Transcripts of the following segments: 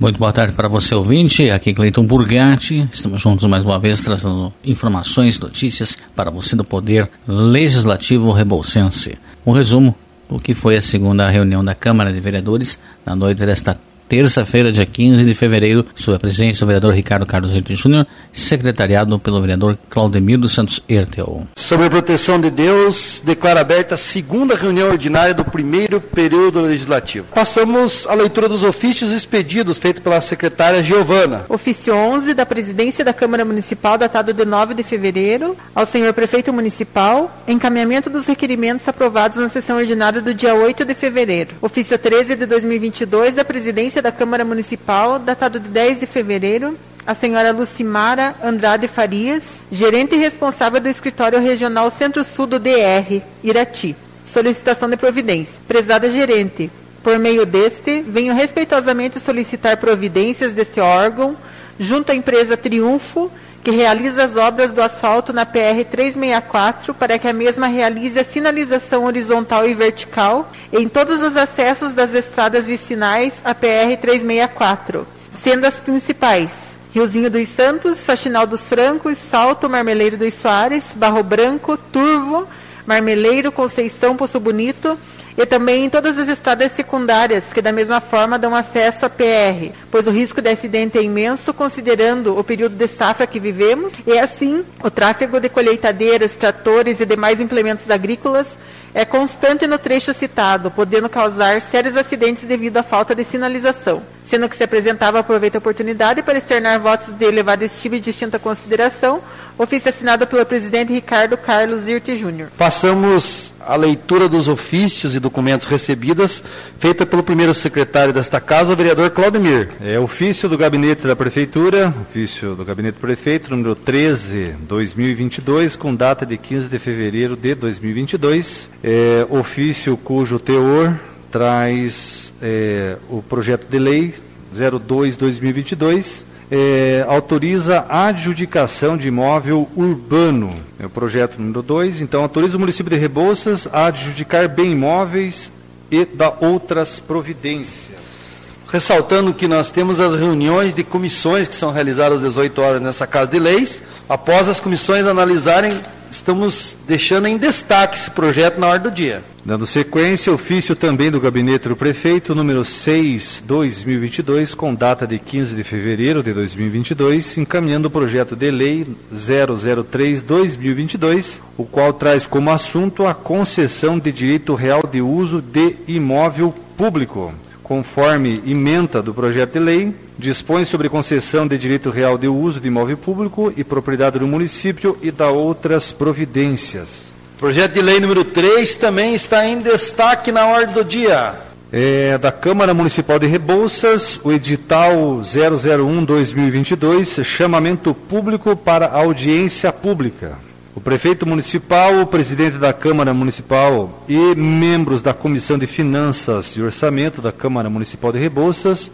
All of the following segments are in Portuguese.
Muito boa tarde para você, ouvinte. Aqui Cleiton Burgatti. Estamos juntos mais uma vez trazendo informações, notícias para você do Poder Legislativo Rebolsense. Um resumo do que foi a segunda reunião da Câmara de Vereadores na noite desta terça-feira, dia 15 de fevereiro, sob a presidência do vereador Ricardo Carlos Erte Júnior, secretariado pelo vereador Claudemir dos Santos Ertel. Sobre a proteção de Deus, declara aberta a segunda reunião ordinária do primeiro período legislativo. Passamos à leitura dos ofícios expedidos feitos pela secretária Giovana. Ofício 11 da presidência da Câmara Municipal, datado de 9 de fevereiro, ao senhor prefeito municipal, encaminhamento dos requerimentos aprovados na sessão ordinária do dia 8 de fevereiro. Ofício 13 de 2022 da presidência da Câmara Municipal, datado de 10 de fevereiro, a senhora Lucimara Andrade Farias, gerente responsável do Escritório Regional Centro-Sul do DR, Irati. Solicitação de providência. Prezada gerente, por meio deste, venho respeitosamente solicitar providências desse órgão junto à empresa Triunfo que realiza as obras do asfalto na PR 364 para que a mesma realize a sinalização horizontal e vertical em todos os acessos das estradas vicinais à PR 364, sendo as principais Riozinho dos Santos, Faxinal dos Francos, Salto, Marmeleiro dos Soares, Barro Branco, Turvo, Marmeleiro, Conceição, Poço Bonito, e também em todas as estradas secundárias, que da mesma forma dão acesso à PR, pois o risco de acidente é imenso, considerando o período de safra que vivemos, e assim o tráfego de colheitadeiras, tratores e demais implementos agrícolas é constante no trecho citado, podendo causar sérios acidentes devido à falta de sinalização. Sendo que se apresentava, aproveita a oportunidade para externar votos de elevado estilo e distinta consideração, ofício assinado pelo presidente Ricardo Carlos Irte Júnior. Passamos à leitura dos ofícios e documentos recebidos, feita pelo primeiro secretário desta casa, o vereador Claudemir. É ofício do gabinete da prefeitura, ofício do gabinete do prefeito, número 13, 2022, com data de 15 de fevereiro de 2022. É, ofício cujo teor traz é, o projeto de lei 02-2022 é, autoriza a adjudicação de imóvel urbano. É o projeto número 2. Então, autoriza o município de Rebouças a adjudicar bem imóveis e da outras providências. Ressaltando que nós temos as reuniões de comissões que são realizadas às 18 horas nessa Casa de Leis. Após as comissões analisarem estamos deixando em destaque esse projeto na ordem do dia. Dando sequência, ofício também do gabinete do prefeito, número 6, 2022, com data de 15 de fevereiro de 2022, encaminhando o projeto de lei 003-2022, o qual traz como assunto a concessão de direito real de uso de imóvel público conforme emenda do projeto de lei, dispõe sobre concessão de direito real de uso de imóvel público e propriedade do município e da outras providências. Projeto de lei número 3 também está em destaque na ordem do dia. É da Câmara Municipal de Rebouças, o edital 001-2022, chamamento público para audiência pública. O prefeito municipal, o presidente da Câmara Municipal e membros da Comissão de Finanças e Orçamento da Câmara Municipal de Rebouças,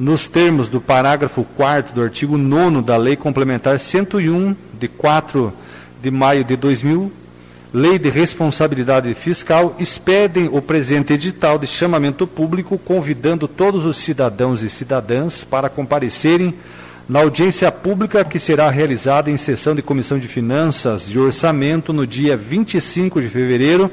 nos termos do parágrafo 4 do artigo 9 da Lei Complementar 101, de 4 de maio de 2000, Lei de Responsabilidade Fiscal, expedem o presente edital de chamamento público, convidando todos os cidadãos e cidadãs para comparecerem na audiência pública que será realizada em sessão de Comissão de Finanças e Orçamento no dia 25 de fevereiro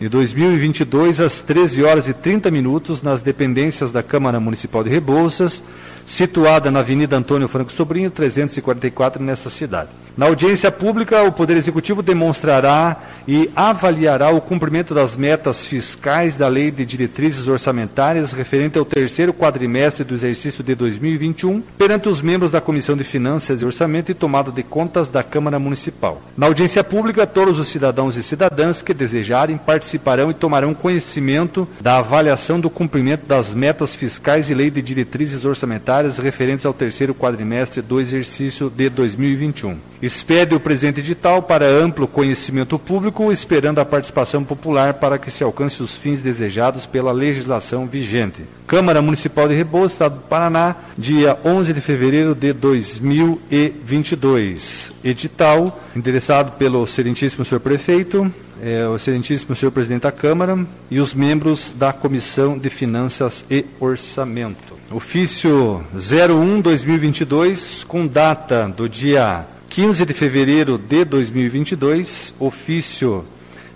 de 2022, às 13 horas e 30 minutos, nas dependências da Câmara Municipal de Rebouças, situada na Avenida Antônio Franco Sobrinho, 344, nessa cidade. Na audiência pública, o Poder Executivo demonstrará e avaliará o cumprimento das metas fiscais da Lei de Diretrizes Orçamentárias referente ao terceiro quadrimestre do exercício de 2021 perante os membros da Comissão de Finanças e Orçamento e tomada de contas da Câmara Municipal. Na audiência pública, todos os cidadãos e cidadãs que desejarem participarão e tomarão conhecimento da avaliação do cumprimento das metas fiscais e Lei de Diretrizes Orçamentárias referentes ao terceiro quadrimestre do exercício de 2021. Expede o presente edital para amplo conhecimento público, esperando a participação popular para que se alcance os fins desejados pela legislação vigente. Câmara Municipal de Rebouças, Estado do Paraná, dia 11 de fevereiro de 2022. Edital, endereçado pelo Excelentíssimo Senhor Prefeito, é, o Excelentíssimo Senhor Presidente da Câmara e os membros da Comissão de Finanças e Orçamento. ofício 01-2022, com data do dia 15 de fevereiro de 2022, ofício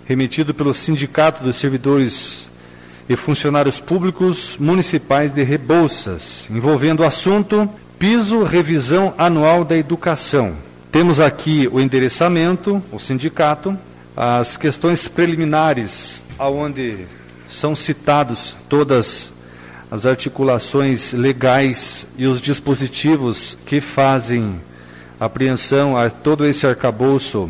remetido pelo Sindicato dos Servidores e Funcionários Públicos Municipais de Rebouças, envolvendo o assunto piso revisão anual da educação. Temos aqui o endereçamento, o sindicato, as questões preliminares, aonde são citados todas as articulações legais e os dispositivos que fazem apreensão a todo esse arcabouço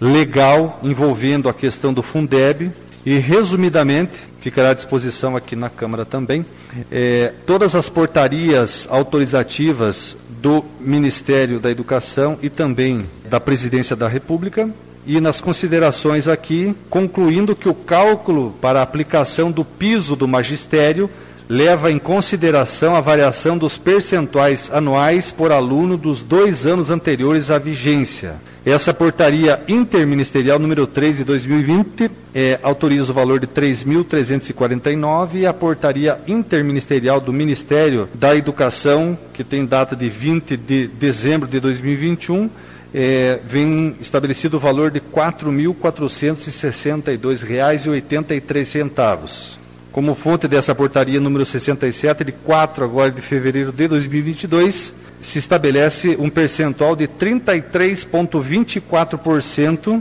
legal envolvendo a questão do Fundeb e, resumidamente, ficará à disposição aqui na Câmara também, é, todas as portarias autorizativas do Ministério da Educação e também da Presidência da República. E nas considerações aqui, concluindo que o cálculo para a aplicação do piso do magistério leva em consideração a variação dos percentuais anuais por aluno dos dois anos anteriores à vigência. Essa portaria interministerial número 3 de 2020 é, autoriza o valor de 3.349 e a portaria interministerial do Ministério da Educação, que tem data de 20 de dezembro de 2021, é, vem estabelecido o valor de R$ 4.462,83. Como fonte dessa portaria número 67, de 4 agora de fevereiro de 2022, se estabelece um percentual de 33,24%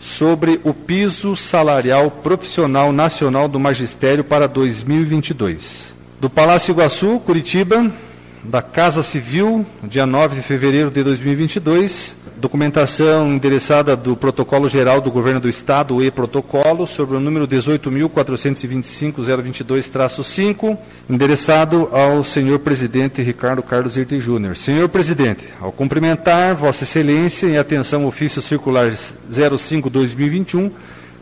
sobre o piso salarial profissional nacional do magistério para 2022. Do Palácio Iguaçu, Curitiba, da Casa Civil, dia 9 de fevereiro de 2022, documentação endereçada do Protocolo Geral do Governo do Estado, o E-Protocolo, sobre o número 18.425.022-5, endereçado ao senhor presidente Ricardo Carlos Irte Júnior. Senhor presidente, ao cumprimentar Vossa Excelência em atenção ofício circular 05-2021,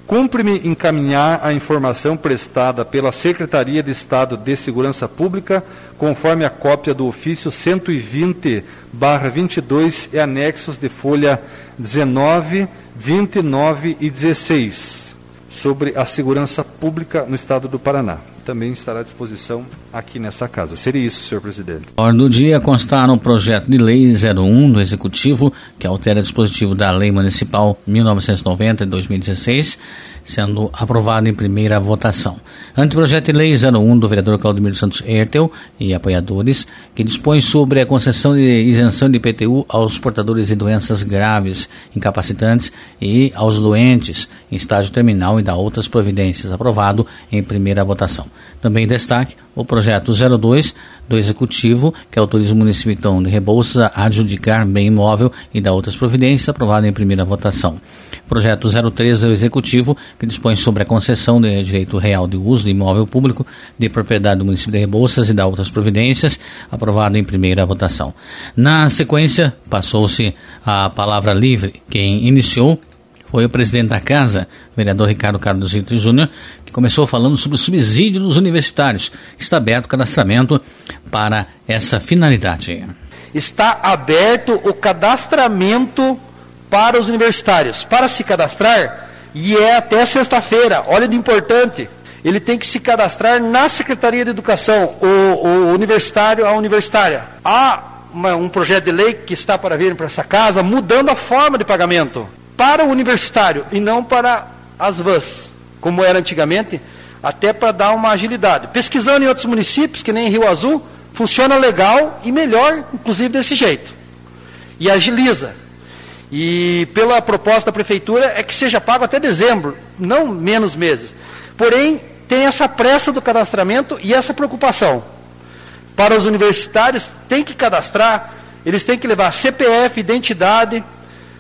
Cumpre-me encaminhar a informação prestada pela Secretaria de Estado de Segurança Pública, conforme a cópia do ofício 120-22 e anexos de folha 19, 29 e 16, sobre a segurança pública no Estado do Paraná também estará à disposição aqui nessa casa. Seria isso, senhor presidente. Ordem do dia constar no projeto de lei 01 do Executivo, que altera o dispositivo da Lei Municipal 1990 de 2016, sendo aprovado em primeira votação. Anteprojeto de lei 01 do vereador Claudemiro Santos Ertel e apoiadores, que dispõe sobre a concessão de isenção de IPTU aos portadores de doenças graves, incapacitantes e aos doentes em estágio terminal e da outras providências, aprovado em primeira votação. Também destaque o projeto 02 do Executivo, que autoriza o município então, de Rebouças a adjudicar bem imóvel e da outras providências, aprovado em primeira votação. Projeto 03 do Executivo, que dispõe sobre a concessão de direito real de uso de imóvel público de propriedade do município de Rebouças e da outras providências, aprovado em primeira votação. Na sequência, passou-se a palavra livre. Quem iniciou foi o presidente da casa, vereador Ricardo Carlos Rito Júnior, que começou falando sobre o subsídio dos universitários. Está aberto o cadastramento para essa finalidade. Está aberto o cadastramento para os universitários. Para se cadastrar, e é até sexta-feira, olha de importante, ele tem que se cadastrar na Secretaria de Educação, o, o universitário, a universitária. Há uma, um projeto de lei que está para vir para essa casa, mudando a forma de pagamento para o universitário e não para as vans, como era antigamente, até para dar uma agilidade. Pesquisando em outros municípios, que nem Rio Azul, funciona legal e melhor, inclusive desse jeito. E agiliza. E pela proposta da prefeitura é que seja pago até dezembro, não menos meses. Porém, tem essa pressa do cadastramento e essa preocupação. Para os universitários, tem que cadastrar, eles têm que levar CPF, identidade,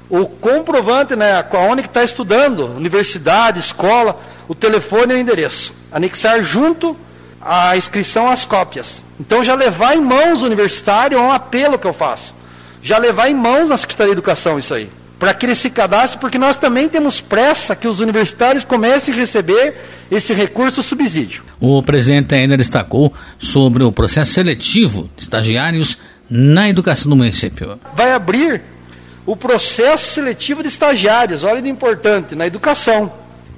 o comprovante, né, onde que está estudando, universidade, escola, o telefone e o endereço. Anexar junto a inscrição às cópias. Então já levar em mãos o universitário é um apelo que eu faço. Já levar em mãos na Secretaria de Educação isso aí. Para que ele se cadastre, porque nós também temos pressa que os universitários comecem a receber esse recurso subsídio. O presidente ainda destacou sobre o processo seletivo de estagiários na educação do município. Vai abrir o processo seletivo de estagiários, olha de importante, na educação.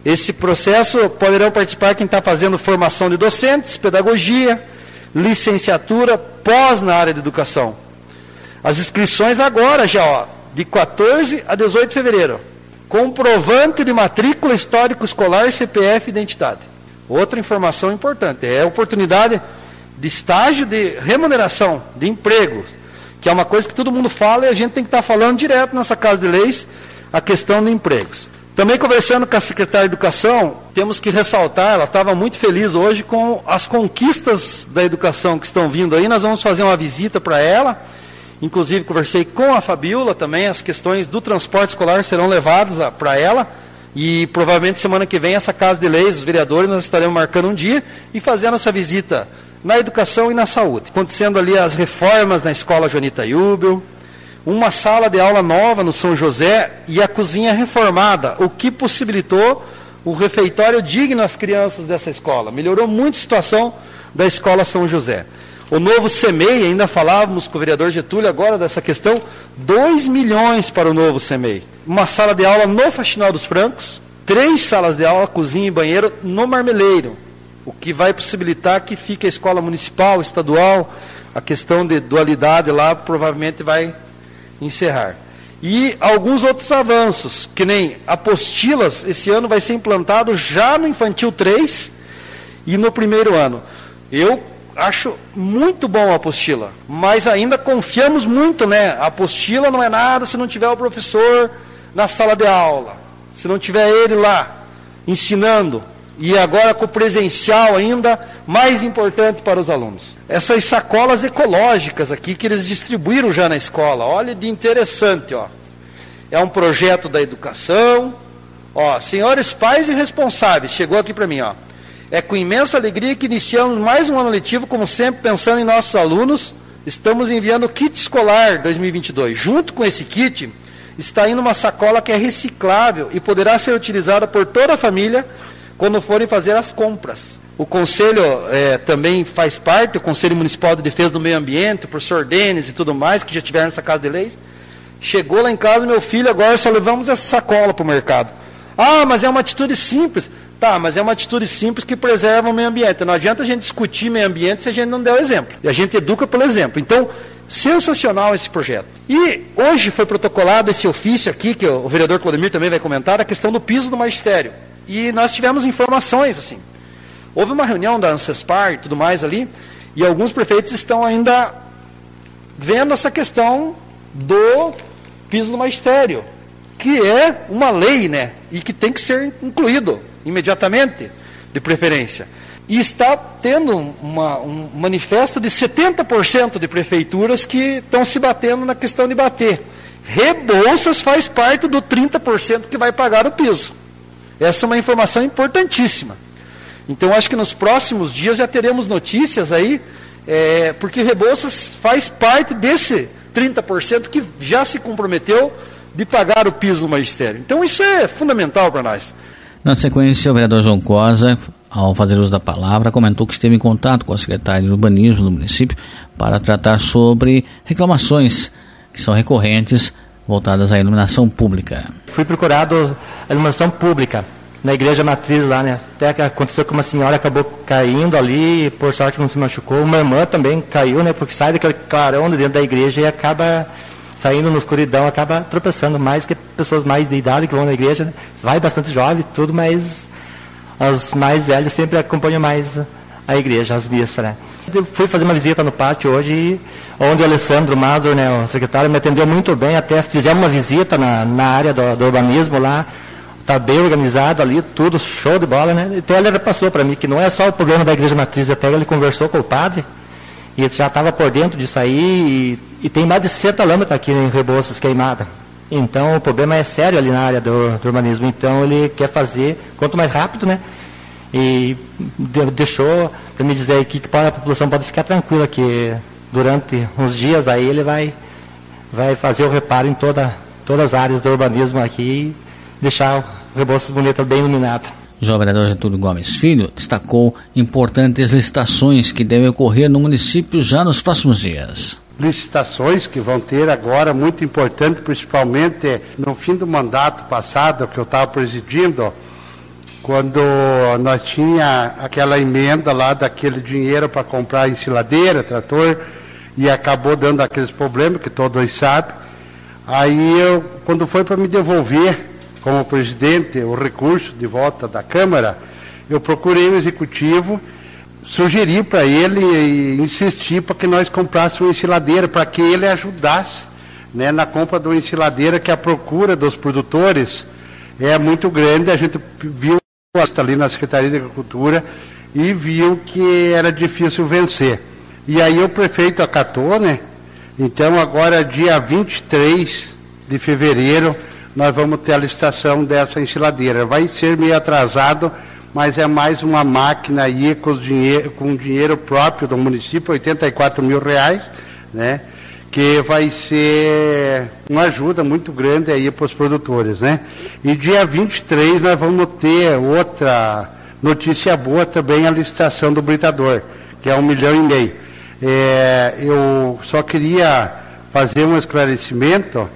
Esse processo poderão participar quem está fazendo formação de docentes, pedagogia, licenciatura pós na área de educação. As inscrições agora já, ó, de 14 a 18 de fevereiro. Comprovante de matrícula histórico escolar, CPF e identidade. Outra informação importante, é a oportunidade de estágio de remuneração, de emprego, que é uma coisa que todo mundo fala e a gente tem que estar falando direto nessa Casa de Leis, a questão de empregos. Também conversando com a secretária de Educação, temos que ressaltar, ela estava muito feliz hoje com as conquistas da educação que estão vindo aí. Nós vamos fazer uma visita para ela. Inclusive, conversei com a Fabiola também, as questões do transporte escolar serão levadas para ela. E provavelmente semana que vem, essa Casa de Leis, os vereadores, nós estaremos marcando um dia e fazendo essa visita na educação e na saúde. Acontecendo ali as reformas na escola Jonita Yubel, uma sala de aula nova no São José e a cozinha reformada, o que possibilitou o refeitório digno às crianças dessa escola. Melhorou muito a situação da escola São José. O novo CEMEI, ainda falávamos com o vereador Getúlio agora dessa questão, 2 milhões para o novo CEMEI. Uma sala de aula no Faxinal dos Francos, três salas de aula, cozinha e banheiro no Marmeleiro, o que vai possibilitar que fique a escola municipal, estadual, a questão de dualidade lá provavelmente vai encerrar. E alguns outros avanços, que nem apostilas, esse ano vai ser implantado já no infantil 3 e no primeiro ano. Eu acho muito bom a apostila, mas ainda confiamos muito, né? A apostila não é nada se não tiver o professor na sala de aula, se não tiver ele lá ensinando, e agora com o presencial ainda mais importante para os alunos. Essas sacolas ecológicas aqui que eles distribuíram já na escola, olha de interessante, ó. É um projeto da educação. Ó, senhores pais e responsáveis, chegou aqui para mim, ó. É com imensa alegria que iniciamos mais um ano letivo, como sempre, pensando em nossos alunos. Estamos enviando o kit escolar 2022. Junto com esse kit, está indo uma sacola que é reciclável e poderá ser utilizada por toda a família quando forem fazer as compras. O Conselho é, também faz parte, o Conselho Municipal de Defesa do Meio Ambiente, o professor Denis e tudo mais, que já tiveram nessa Casa de Leis. Chegou lá em casa, meu filho, agora só levamos essa sacola para o mercado. Ah, mas é uma atitude simples. Tá, mas é uma atitude simples que preserva o meio ambiente. Não adianta a gente discutir meio ambiente se a gente não der o exemplo. E a gente educa pelo exemplo. Então, sensacional esse projeto. E hoje foi protocolado esse ofício aqui, que o vereador Claudemir também vai comentar, a questão do piso do magistério. E nós tivemos informações, assim. Houve uma reunião da Ancespar e tudo mais ali, e alguns prefeitos estão ainda vendo essa questão do piso do magistério, que é uma lei, né? E que tem que ser incluído imediatamente, de preferência. E está tendo uma, um manifesto de 70% de prefeituras que estão se batendo na questão de bater. Rebouças faz parte do 30% que vai pagar o piso. Essa é uma informação importantíssima. Então, acho que nos próximos dias já teremos notícias aí, é, porque Rebouças faz parte desse 30% que já se comprometeu de pagar o piso do magistério. Então, isso é fundamental para nós. Na sequência, o vereador João Cosa, ao fazer uso da palavra, comentou que esteve em contato com a secretária de urbanismo do município para tratar sobre reclamações que são recorrentes voltadas à iluminação pública. Fui procurado a iluminação pública na igreja matriz lá, né? Até aconteceu que uma senhora acabou caindo ali, por sorte não se machucou. Uma irmã também caiu, né? Porque sai daquele clarão de dentro da igreja e acaba saindo na escuridão, acaba tropeçando mais que pessoas mais de idade que vão na igreja. Né? Vai bastante jovens, tudo, mas os mais velhos sempre acompanham mais a igreja, as missas, né? Eu fui fazer uma visita no pátio hoje, onde o Alessandro Mazur, né, o secretário, me atendeu muito bem, até fizemos uma visita na, na área do, do urbanismo lá, está bem organizado ali, tudo show de bola, né? Então ele passou para mim que não é só o problema da igreja matriz, até ele conversou com o padre, e ele já estava por dentro disso aí, e, e, tem mais de 60 lâmpadas aqui em Rebouças queimada. Então o problema é sério ali na área do, do urbanismo, então ele quer fazer quanto mais rápido, né? E deixou para me dizer aqui que a população pode ficar tranquila que durante uns dias aí ele vai, vai fazer o reparo em toda, todas as áreas do urbanismo aqui e deixar o Rebouças Bonita bem iluminado. O vereador Getúlio Gomes Filho destacou importantes licitações que devem ocorrer no município já nos próximos dias. Licitações que vão ter agora, muito importante, principalmente no fim do mandato passado que eu estava presidindo, quando nós tinha aquela emenda lá daquele dinheiro para comprar ensiladeira, trator, e acabou dando aqueles problemas que todos sabem. Aí eu, quando foi para me devolver como presidente o recurso de volta da Câmara, eu procurei o executivo, sugeri para ele e insisti para que nós comprássemos uma ensiladeira, para que ele ajudasse né, na compra de uma ensiladeira, que a procura dos produtores é muito grande. A gente viu ali na Secretaria de Agricultura e viu que era difícil vencer. E aí o prefeito acatou, né? Então agora dia 23 de fevereiro nós vamos ter a licitação dessa ensiladeira. Vai ser meio atrasado, mas é mais uma máquina aí com, dinheiro, com dinheiro próprio do município, 84 mil reais, né? Que vai ser uma ajuda muito grande aí para os produtores, né? E dia 23 nós vamos ter outra notícia boa também, a licitação do britador, que é um milhão e meio. É, eu só queria fazer um esclarecimento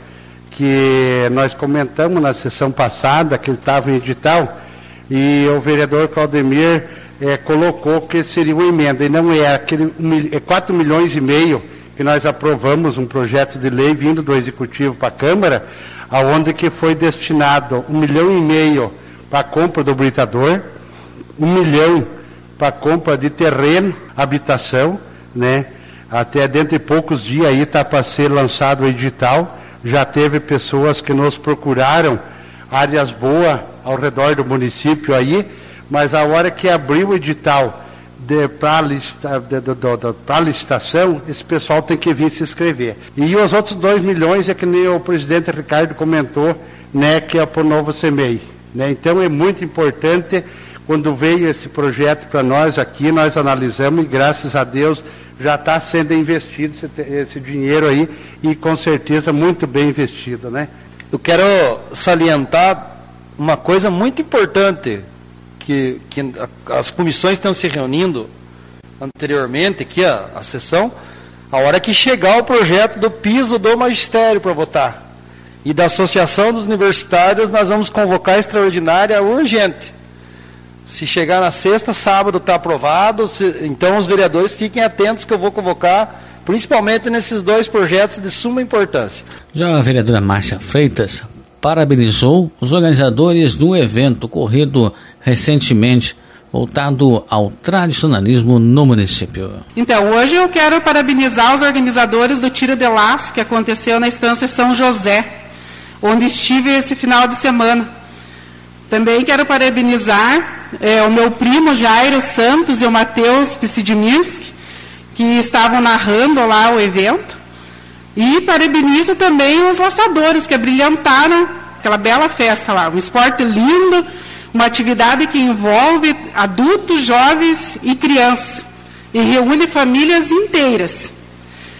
que nós comentamos na sessão passada, que estava em edital, e o vereador Claudemir é, colocou que seria uma emenda, e não é, aquele, é 4 milhões e meio que nós aprovamos um projeto de lei vindo do Executivo para a Câmara, aonde que foi destinado um milhão e meio para a compra do britador, um milhão para a compra de terreno, habitação, né? Até dentro de poucos dias aí está para ser lançado o edital. Já teve pessoas que nos procuraram áreas boas ao redor do município aí, mas a hora que abriu o edital para lista, a licitação, esse pessoal tem que vir se inscrever. E os outros 2 milhões é que nem o presidente Ricardo comentou, né, que é para o novo CEMEI. Né? Então é muito importante, quando veio esse projeto para nós aqui, nós analisamos e graças a Deus já está sendo investido esse, esse dinheiro aí e com certeza muito bem investido. Né? Eu quero salientar uma coisa muito importante que, que as comissões estão se reunindo anteriormente, aqui a, a sessão, a hora que chegar o projeto do piso do magistério para votar. E da Associação dos Universitários, nós vamos convocar extraordinária urgente. Se chegar na sexta, sábado está aprovado, se, então os vereadores fiquem atentos que eu vou convocar, principalmente nesses dois projetos de suma importância. Já a vereadora Márcia Freitas parabenizou os organizadores do evento ocorrido recentemente voltado ao tradicionalismo no município. Então, hoje eu quero parabenizar os organizadores do Tiro de Laço, que aconteceu na Estância São José, onde estive esse final de semana. Também quero parabenizar é, o meu primo Jairo Santos e o Matheus Psidiminski, que estavam narrando lá o evento. E parabenizo também os laçadores que brilhantaram aquela bela festa lá. Um esporte lindo, uma atividade que envolve adultos, jovens e crianças e reúne famílias inteiras.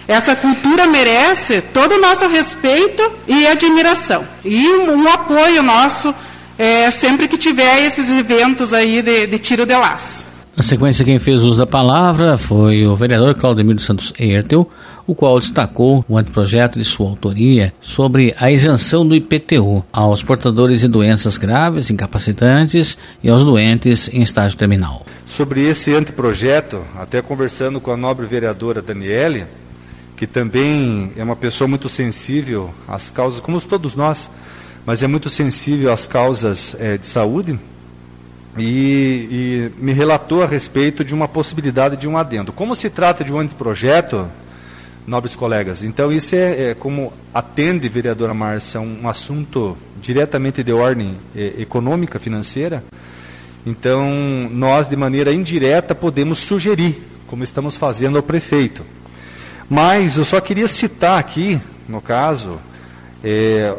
Essa cultura merece todo o nosso respeito e admiração. E um, um apoio nosso é, sempre que tiver esses eventos aí de, de tiro de laço. Na sequência, quem fez uso da palavra foi o vereador Claudemiro Santos Ertel, o qual destacou o anteprojeto de sua autoria sobre a isenção do IPTU aos portadores de doenças graves, incapacitantes e aos doentes em estágio terminal. Sobre esse anteprojeto, até conversando com a nobre vereadora Daniele, que também é uma pessoa muito sensível às causas, como todos nós, mas é muito sensível às causas é, de saúde, e, e, me relatou a respeito de uma possibilidade de um adendo. Como se trata de um anteprojeto, nobres colegas, então isso é, é como atende, vereadora Márcia, um, assunto diretamente de ordem é, econômica, financeira, então nós, de maneira indireta, podemos sugerir, como estamos fazendo ao prefeito. Mas eu só queria citar aqui, no caso, é,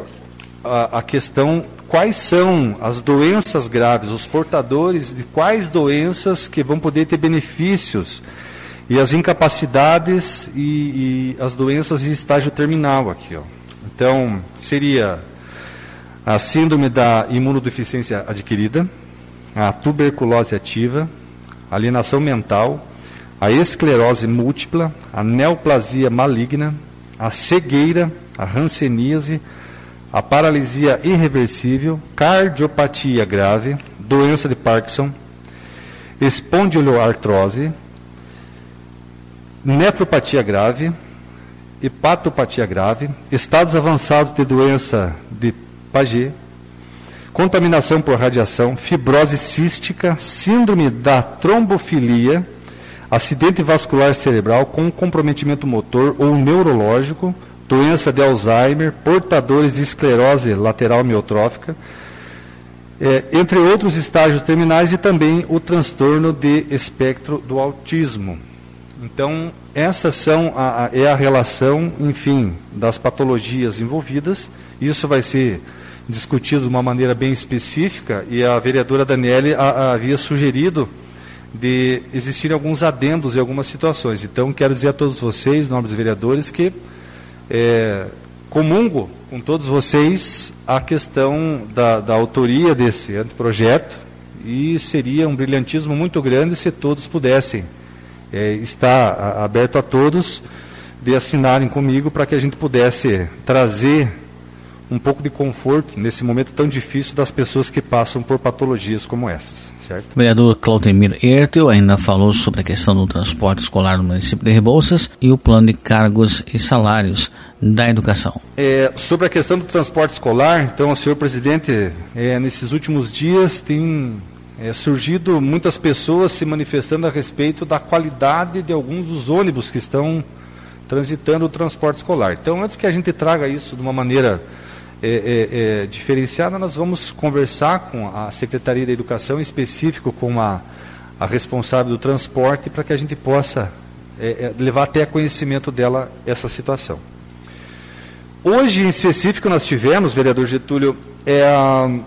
a, a questão quais são as doenças graves, os portadores de quais doenças que vão poder ter benefícios e as incapacidades e, e as doenças em estágio terminal aqui. Ó. Então, seria a síndrome da imunodeficiência adquirida, a tuberculose ativa, alienação mental, a esclerose múltipla, a neoplasia maligna, a cegueira, a hanseníase, a paralisia irreversível, cardiopatia grave, doença de Parkinson, espondiloartrose, nefropatia grave, hepatopatia grave, estados avançados de doença de Paget, contaminação por radiação, fibrose cística, síndrome da trombofilia, acidente vascular cerebral com comprometimento motor ou neurológico, doença de Alzheimer, portadores de esclerose lateral miotrófica, é, entre outros estágios terminais e também o transtorno de espectro do autismo. Então, essas são a, a, é a relação, enfim, das patologias envolvidas. Isso vai ser discutido de uma maneira bem específica e a vereadora Daniele a, havia sugerido de existirem alguns adendos em algumas situações. Então, quero dizer a todos vocês, nobres vereadores, que é, comungo com todos vocês a questão da, da autoria desse anteprojeto e seria um brilhantismo muito grande se todos pudessem é, estar aberto a todos de assinarem comigo para que a gente pudesse trazer um pouco de conforto nesse momento tão difícil das pessoas que passam por patologias como essas, certo? O vereador Claudemir Ertel ainda falou sobre a questão do transporte escolar no município de Rebouças e o plano de cargos e salários da educação. É, sobre a questão do transporte escolar, então, senhor presidente, é, nesses últimos dias tem é, surgido muitas pessoas se manifestando a respeito da qualidade de alguns dos ônibus que estão transitando o transporte escolar. Então, antes que a gente traga isso de uma maneira é, é, é, diferenciada, nós vamos conversar com a Secretaria da Educação, em específico com a, a responsável do transporte, para que a gente possa é, é, levar até conhecimento dela essa situação. Hoje, em específico, nós tivemos, vereador Getúlio, é a,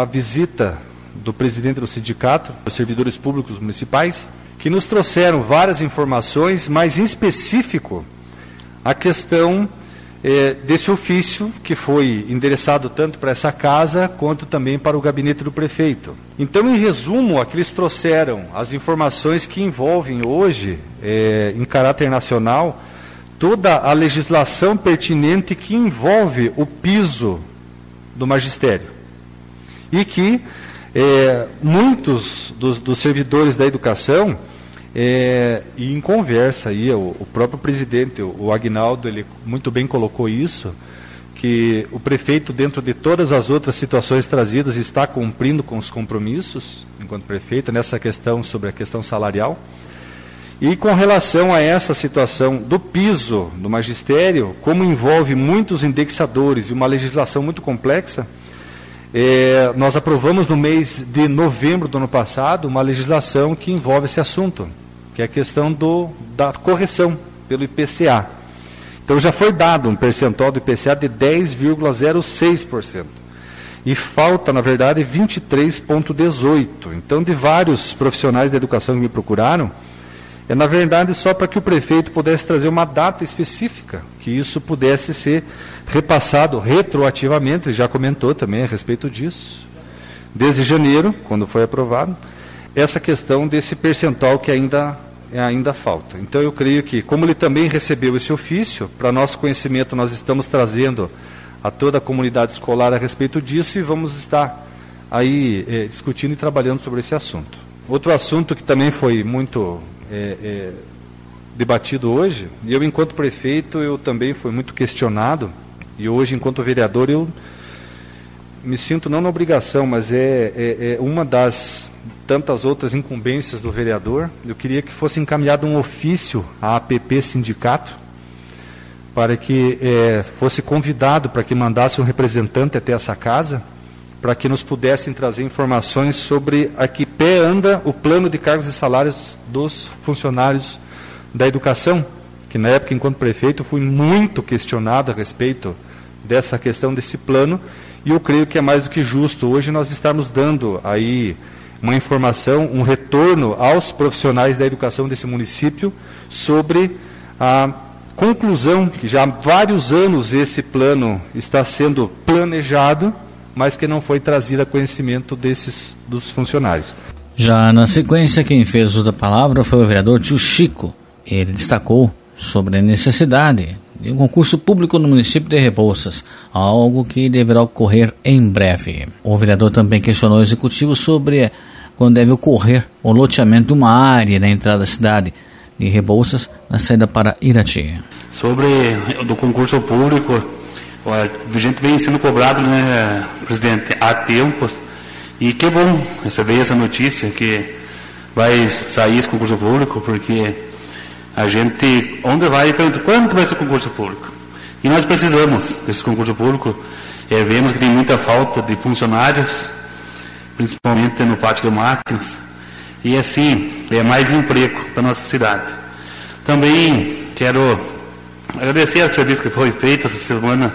a visita do presidente do sindicato, dos servidores públicos municipais, que nos trouxeram várias informações, mas em específico a questão é, desse ofício que foi endereçado tanto para essa casa quanto também para o gabinete do prefeito. Então, em resumo, aqui eles trouxeram as informações que envolvem hoje, é, em caráter nacional, toda a legislação pertinente que envolve o piso do magistério. E que é, muitos dos, dos servidores da educação é, e em conversa aí, o, o próprio presidente, o, o, Agnaldo, ele muito bem colocou isso, que o prefeito, dentro de todas as outras situações trazidas, está cumprindo com os compromissos, enquanto prefeito, nessa questão sobre a questão salarial. E com relação a essa situação do piso do magistério, como envolve muitos indexadores e uma legislação muito complexa, é, nós aprovamos no mês de novembro do ano passado uma legislação que envolve esse assunto que é a questão do, da correção pelo IPCA. Então já foi dado um percentual do IPCA de 10,06%. E falta, na verdade, 23,18%. Então, de vários profissionais da educação que me procuraram, é na verdade só para que o prefeito pudesse trazer uma data específica, que isso pudesse ser repassado retroativamente, ele já comentou também a respeito disso, desde janeiro, quando foi aprovado essa questão desse percentual que ainda, ainda falta. Então, eu creio que, como ele também recebeu esse ofício, para nosso conhecimento, nós estamos trazendo a toda a comunidade escolar a respeito disso e vamos estar aí é, discutindo e trabalhando sobre esse assunto. Outro assunto que também foi muito é, é, debatido hoje, e eu, enquanto prefeito, eu também fui muito questionado, e hoje, enquanto vereador, eu me sinto não na obrigação, mas é, é, é uma das tantas outras incumbências do vereador, eu queria que fosse encaminhado um ofício à APP Sindicato, para que é, fosse convidado para que mandasse um representante até essa casa, para que nos pudessem trazer informações sobre a que pé anda o plano de cargos e salários dos funcionários da educação, que na época, enquanto prefeito, fui muito questionado a respeito dessa questão desse plano, e eu creio que é mais do que justo hoje nós estarmos dando aí uma informação, um retorno aos profissionais da educação desse município sobre a conclusão que já há vários anos esse plano está sendo planejado, mas que não foi trazido a conhecimento desses dos funcionários. Já na sequência, quem fez uso da palavra foi o vereador Tio Chico. Ele destacou sobre a necessidade de um concurso público no município de Rebouças, algo que deverá ocorrer em breve. O vereador também questionou o executivo sobre quando deve ocorrer o loteamento de uma área na entrada da cidade de Rebouças na saída para Irati. Sobre o concurso público, a gente vem sendo cobrado, né, presidente, há tempos, e que bom receber essa notícia que vai sair esse concurso público, porque a gente, onde vai, pergunta, quando que vai ser o concurso público? E nós precisamos desse concurso público, é, vemos que tem muita falta de funcionários, principalmente no pátio de máquinas, e assim, é mais emprego para nossa cidade. Também quero agradecer ao serviço que foi feito essa semana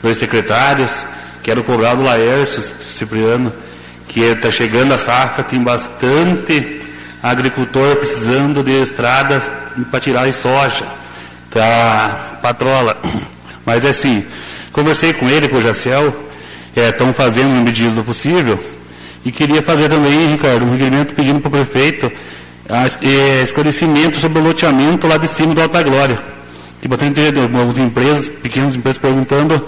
pelos secretários, quero cobrar do Laércio Cipriano, que está chegando a safra, tem bastante agricultor precisando de estradas para tirar soja, tá patrola. Mas assim, conversei com ele, com o Jaciel, estão é, fazendo na medida do possível, e queria fazer também, Ricardo, um requerimento pedindo para o prefeito é, esclarecimento sobre o loteamento lá de cima do Alta Glória. Que bastante algumas empresas, pequenas empresas perguntando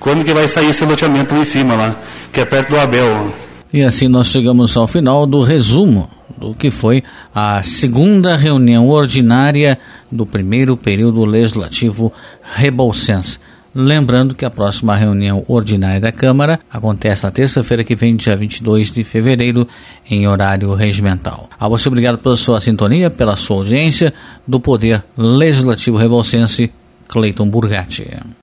quando que vai sair esse loteamento lá em cima lá, que é perto do Abel. E assim nós chegamos ao final do resumo do que foi a segunda reunião ordinária do primeiro período legislativo rebolsense. Lembrando que a próxima reunião ordinária da Câmara acontece na terça-feira que vem, dia 22 de fevereiro, em horário regimental. A você obrigado pela sua sintonia, pela sua audiência do Poder Legislativo Rebolsense, Cleiton Burgatti.